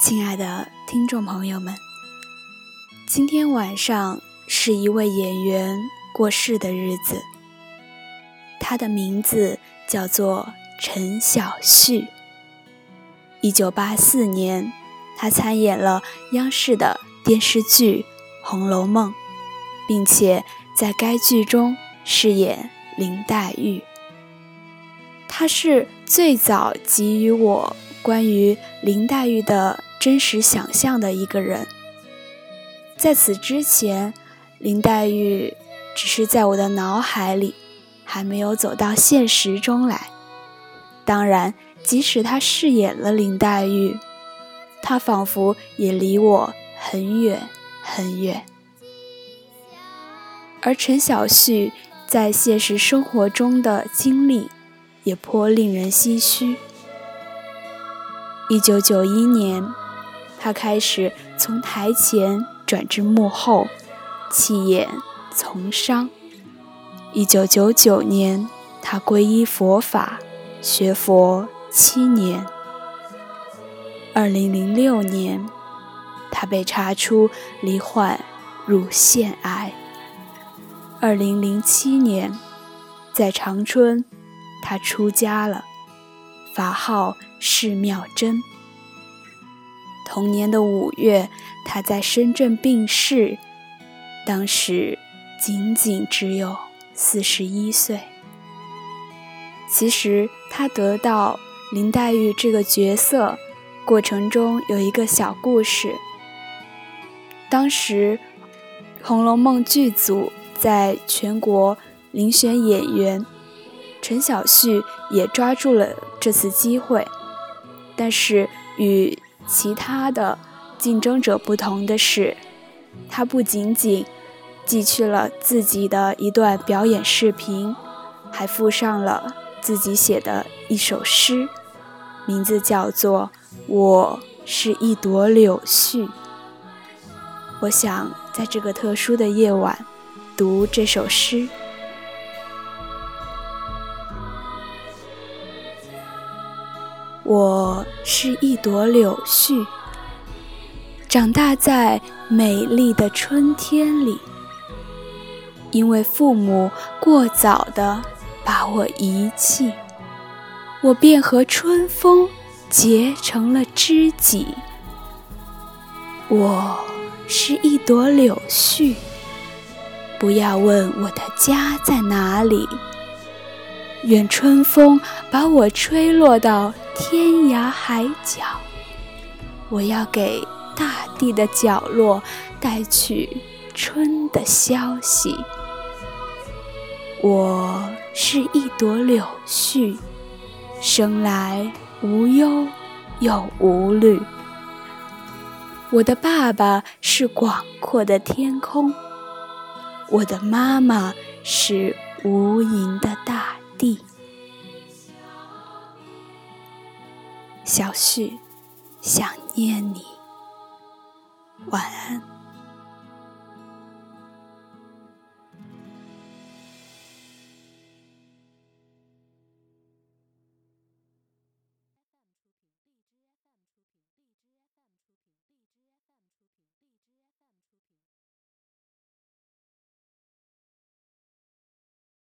亲爱的听众朋友们。今天晚上是一位演员过世的日子，他的名字叫做陈小旭。一九八四年，他参演了央视的电视剧《红楼梦》，并且在该剧中饰演林黛玉。他是最早给予我。关于林黛玉的真实想象的一个人，在此之前，林黛玉只是在我的脑海里，还没有走到现实中来。当然，即使她饰演了林黛玉，她仿佛也离我很远很远。而陈小旭在现实生活中的经历，也颇令人唏嘘。一九九一年，他开始从台前转至幕后，弃演从商。一九九九年，他皈依佛法，学佛七年。二零零六年，他被查出罹患乳腺癌。二零零七年，在长春，他出家了，法号。释妙真。同年的五月，他在深圳病逝，当时仅仅只有四十一岁。其实他得到林黛玉这个角色过程中有一个小故事。当时《红楼梦》剧组在全国遴选演员，陈小旭也抓住了这次机会。但是与其他的竞争者不同的是，他不仅仅寄去了自己的一段表演视频，还附上了自己写的一首诗，名字叫做《我是一朵柳絮》。我想在这个特殊的夜晚读这首诗。我是一朵柳絮，长大在美丽的春天里。因为父母过早的把我遗弃，我便和春风结成了知己。我是一朵柳絮，不要问我的家在哪里。愿春风把我吹落到天涯海角，我要给大地的角落带去春的消息。我是一朵柳絮，生来无忧又无虑。我的爸爸是广阔的天空，我的妈妈是无垠的大。地，小旭，想念你，晚安。